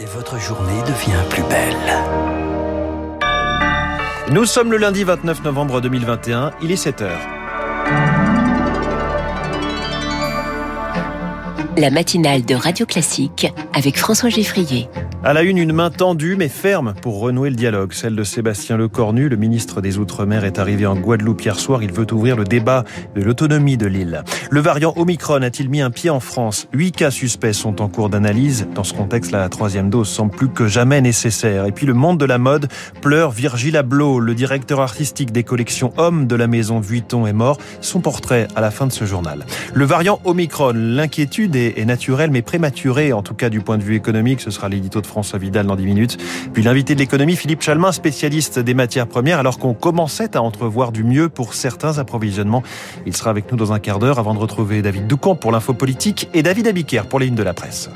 et votre journée devient plus belle. Nous sommes le lundi 29 novembre 2021, il est 7 heures. La matinale de Radio Classique avec François Geffrier. À la une, une main tendue mais ferme pour renouer le dialogue. Celle de Sébastien Lecornu, le ministre des Outre-mer, est arrivé en Guadeloupe hier soir. Il veut ouvrir le débat de l'autonomie de l'île. Le variant Omicron a-t-il mis un pied en France? Huit cas suspects sont en cours d'analyse. Dans ce contexte, la troisième dose semble plus que jamais nécessaire. Et puis le monde de la mode pleure Virgile Abloh, le directeur artistique des collections Hommes de la maison Vuitton est mort. Son portrait à la fin de ce journal. Le variant Omicron, l'inquiétude est naturelle mais prématurée, en tout cas du point de vue économique. Ce sera l'édito de François Vidal dans 10 minutes. Puis l'invité de l'économie, Philippe Chalmin, spécialiste des matières premières, alors qu'on commençait à entrevoir du mieux pour certains approvisionnements. Il sera avec nous dans un quart d'heure avant de retrouver David Doucamp pour l'info politique et David Abiker pour les lignes de la presse.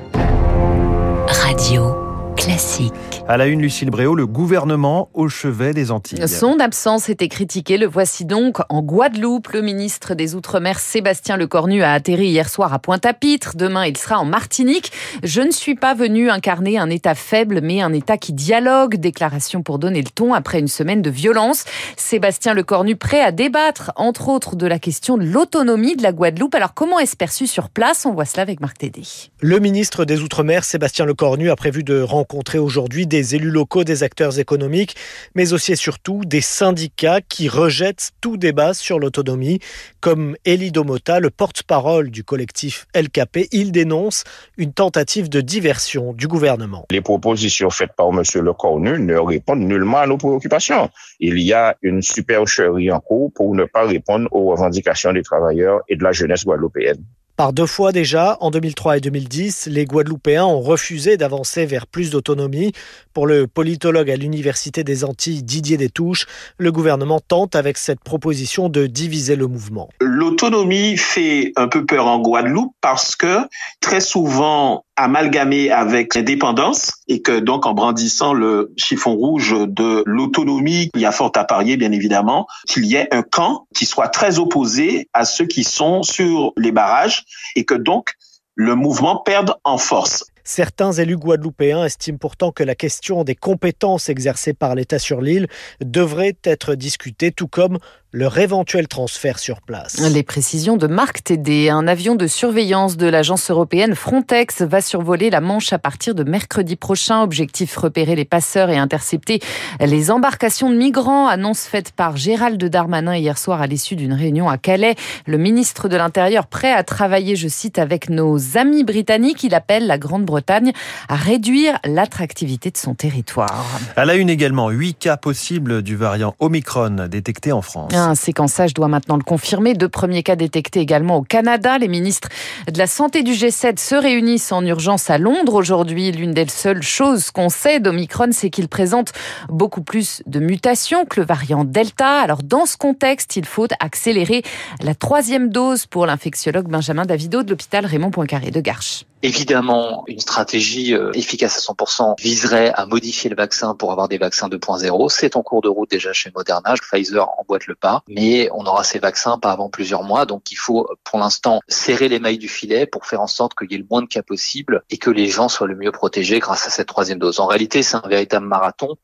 Radio classique. À la une, Lucille Bréau, le gouvernement au chevet des Antilles. Son absence était critiquée. Le voici donc en Guadeloupe. Le ministre des Outre-mer, Sébastien Lecornu, a atterri hier soir à Pointe-à-Pitre. Demain, il sera en Martinique. Je ne suis pas venu incarner un État faible, mais un État qui dialogue. Déclaration pour donner le ton après une semaine de violence. Sébastien Lecornu prêt à débattre, entre autres, de la question de l'autonomie de la Guadeloupe. Alors, comment est-ce perçu sur place? On voit cela avec Marc Tédé. Le ministre des Outre-mer, Sébastien Lecornu, a prévu de rencontrer aujourd'hui des élus locaux, des acteurs économiques, mais aussi et surtout des syndicats qui rejettent tout débat sur l'autonomie, comme Elie Domota, le porte-parole du collectif LKP. Il dénonce une tentative de diversion du gouvernement. Les propositions faites par M. Lecornu ne répondent nullement à nos préoccupations. Il y a une supercherie en cours pour ne pas répondre aux revendications des travailleurs et de la jeunesse guadeloupéenne. Par deux fois déjà, en 2003 et 2010, les Guadeloupéens ont refusé d'avancer vers plus d'autonomie. Pour le politologue à l'Université des Antilles Didier Détouche, le gouvernement tente avec cette proposition de diviser le mouvement. L'autonomie fait un peu peur en Guadeloupe parce que très souvent amalgamé avec l'indépendance et que donc en brandissant le chiffon rouge de l'autonomie, il y a fort à parier bien évidemment qu'il y ait un camp qui soit très opposé à ceux qui sont sur les barrages et que donc le mouvement perde en force. Certains élus guadeloupéens estiment pourtant que la question des compétences exercées par l'État sur l'île devrait être discutée, tout comme leur éventuel transfert sur place. Les précisions de Marc Tédé. Un avion de surveillance de l'agence européenne Frontex va survoler la Manche à partir de mercredi prochain. Objectif repérer les passeurs et intercepter les embarcations de migrants. Annonce faite par Gérald Darmanin hier soir à l'issue d'une réunion à Calais. Le ministre de l'Intérieur prêt à travailler, je cite, avec nos amis britanniques. Il appelle la Grande-Bretagne à réduire l'attractivité de son territoire. À la une également, huit cas possibles du variant Omicron détectés en France. Un séquençage doit maintenant le confirmer. Deux premiers cas détectés également au Canada. Les ministres de la Santé du G7 se réunissent en urgence à Londres aujourd'hui. L'une des seules choses qu'on sait d'Omicron, c'est qu'il présente beaucoup plus de mutations que le variant Delta. Alors dans ce contexte, il faut accélérer la troisième dose pour l'infectiologue Benjamin Davido de l'hôpital Raymond Poincaré de Garches. Évidemment, une stratégie euh, efficace à 100% viserait à modifier le vaccin pour avoir des vaccins 2.0. C'est en cours de route déjà chez Moderna. Pfizer emboîte le pas, mais on aura ces vaccins pas avant plusieurs mois. Donc il faut pour l'instant serrer les mailles du filet pour faire en sorte qu'il y ait le moins de cas possible et que les gens soient le mieux protégés grâce à cette troisième dose. En réalité, c'est un véritable marathon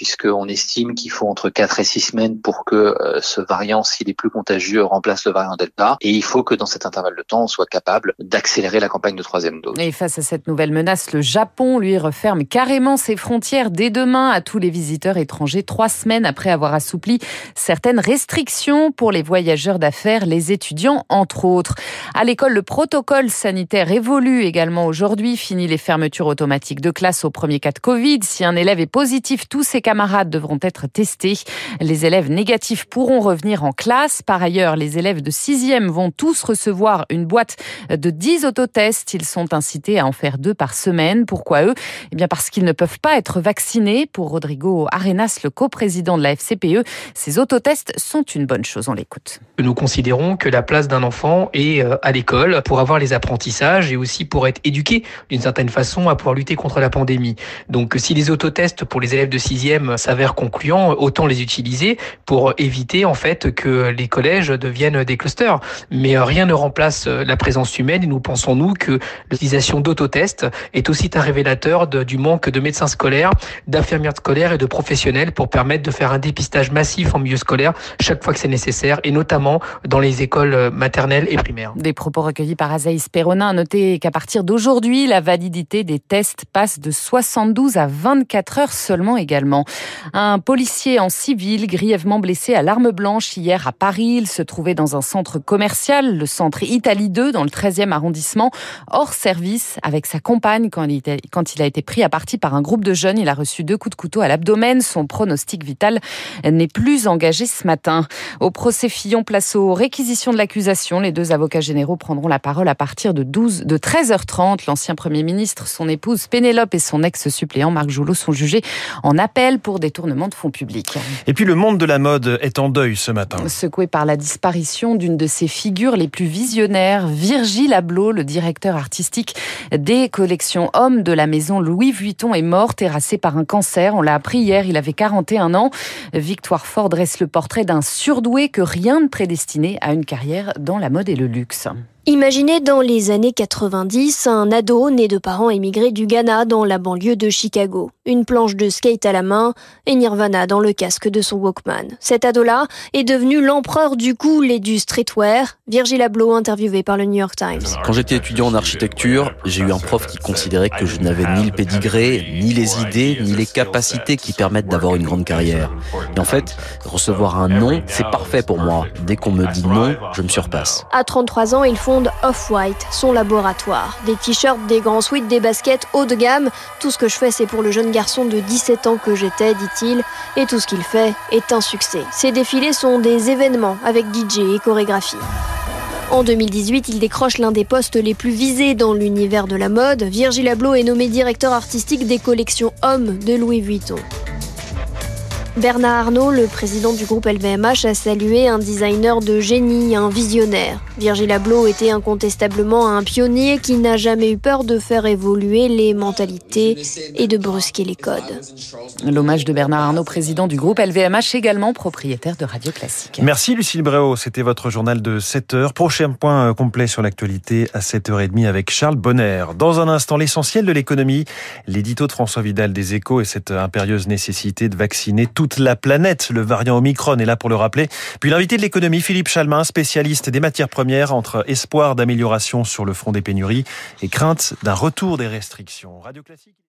puisqu'on estime qu'il faut entre 4 et 6 semaines pour que euh, ce variant, s'il est plus contagieux, remplace le variant Delta. Et il faut que dans cet intervalle de temps, on soit capable d'accélérer la campagne de troisième dose. Et face à cette nouvelle menace, le Japon, lui, referme carrément ses frontières dès demain à tous les visiteurs étrangers, trois semaines après avoir assoupli certaines restrictions pour les voyageurs d'affaires, les étudiants, entre autres. À l'école, le protocole sanitaire évolue également aujourd'hui. Fini les fermetures automatiques de classe au premier cas de Covid. Si un élève est positif, tous ses camarades devront être testés. Les élèves négatifs pourront revenir en classe. Par ailleurs, les élèves de 6e vont tous recevoir une boîte de 10 autotests. Ils sont incités à en faire deux par semaine. Pourquoi eux? Eh bien parce qu'ils ne peuvent pas être vaccinés. Pour Rodrigo Arenas, le coprésident de la FCPE, ces autotests sont une bonne chose. On l'écoute. Nous considérons que la place d'un enfant est euh, à l'école pour avoir les apprentissages et aussi pour être éduqué d'une certaine façon à pouvoir lutter contre la pandémie. Donc si les autotests pour les élèves de 6e s'avère concluant, autant les utiliser pour éviter en fait que les collèges deviennent des clusters. Mais rien ne remplace la présence humaine et nous pensons nous que l'utilisation d'autotests est aussi un révélateur du manque de médecins scolaires, d'infirmières scolaires et de professionnels pour permettre de faire un dépistage massif en milieu scolaire chaque fois que c'est nécessaire et notamment dans les écoles maternelles et primaires. Des propos recueillis par Azaïs Perronin. Notez qu'à partir d'aujourd'hui, la validité des tests passe de 72 à 24 heures seulement également. Un policier en civil grièvement blessé à l'arme blanche hier à Paris. Il se trouvait dans un centre commercial, le centre Italie 2 dans le 13e arrondissement, hors service avec sa compagne quand il, a été pris à partie par un groupe de jeunes. Il a reçu deux coups de couteau à l'abdomen. Son pronostic vital n'est plus engagé ce matin. Au procès Fillon, place aux réquisitions de l'accusation. Les deux avocats généraux prendront la parole à partir de 12, de 13h30. L'ancien Premier ministre, son épouse Pénélope et son ex-suppléant Marc Joulot sont jugés en appel pour détournement de fonds publics. Et puis le monde de la mode est en deuil ce matin. Secoué par la disparition d'une de ses figures les plus visionnaires, Virgile Abloh, le directeur artistique des collections hommes de la maison Louis Vuitton, est mort terrassé par un cancer. On l'a appris hier, il avait 41 ans. Victoire Fort dresse le portrait d'un surdoué que rien ne prédestinait à une carrière dans la mode et le luxe. Imaginez dans les années 90 un ado né de parents émigrés du Ghana dans la banlieue de Chicago. Une planche de skate à la main et Nirvana dans le casque de son Walkman. Cet ado-là est devenu l'empereur du cool et du streetwear. Virgil Abloh interviewé par le New York Times. Quand j'étais étudiant en architecture, j'ai eu un prof qui considérait que je n'avais ni le pédigré, ni les idées, ni les capacités qui permettent d'avoir une grande carrière. Et en fait, recevoir un non, c'est parfait pour moi. Dès qu'on me dit non, je me surpasse. À 33 ans, il Off-White, son laboratoire. Des t-shirts, des grands sweats, des baskets haut de gamme. Tout ce que je fais, c'est pour le jeune garçon de 17 ans que j'étais, dit-il. Et tout ce qu'il fait est un succès. Ses défilés sont des événements avec DJ et chorégraphie. En 2018, il décroche l'un des postes les plus visés dans l'univers de la mode. Virgil Abloh est nommé directeur artistique des collections hommes de Louis Vuitton. Bernard Arnault, le président du groupe LVMH, a salué un designer de génie, un visionnaire. Virgil Abloh était incontestablement un pionnier qui n'a jamais eu peur de faire évoluer les mentalités et de brusquer les codes. L'hommage de Bernard Arnault, président du groupe LVMH, également propriétaire de Radio Classique. Merci Lucille Bréau, c'était votre journal de 7h. Prochain point complet sur l'actualité à 7h30 avec Charles Bonner. Dans un instant, l'essentiel de l'économie, l'édito de François Vidal des Échos et cette impérieuse nécessité de vacciner toute la planète. Le variant Omicron est là pour le rappeler. Puis l'invité de l'économie, Philippe Chalmin, spécialiste des matières premières, entre espoir d'amélioration sur le front des pénuries et crainte d'un retour des restrictions. Radio Classique.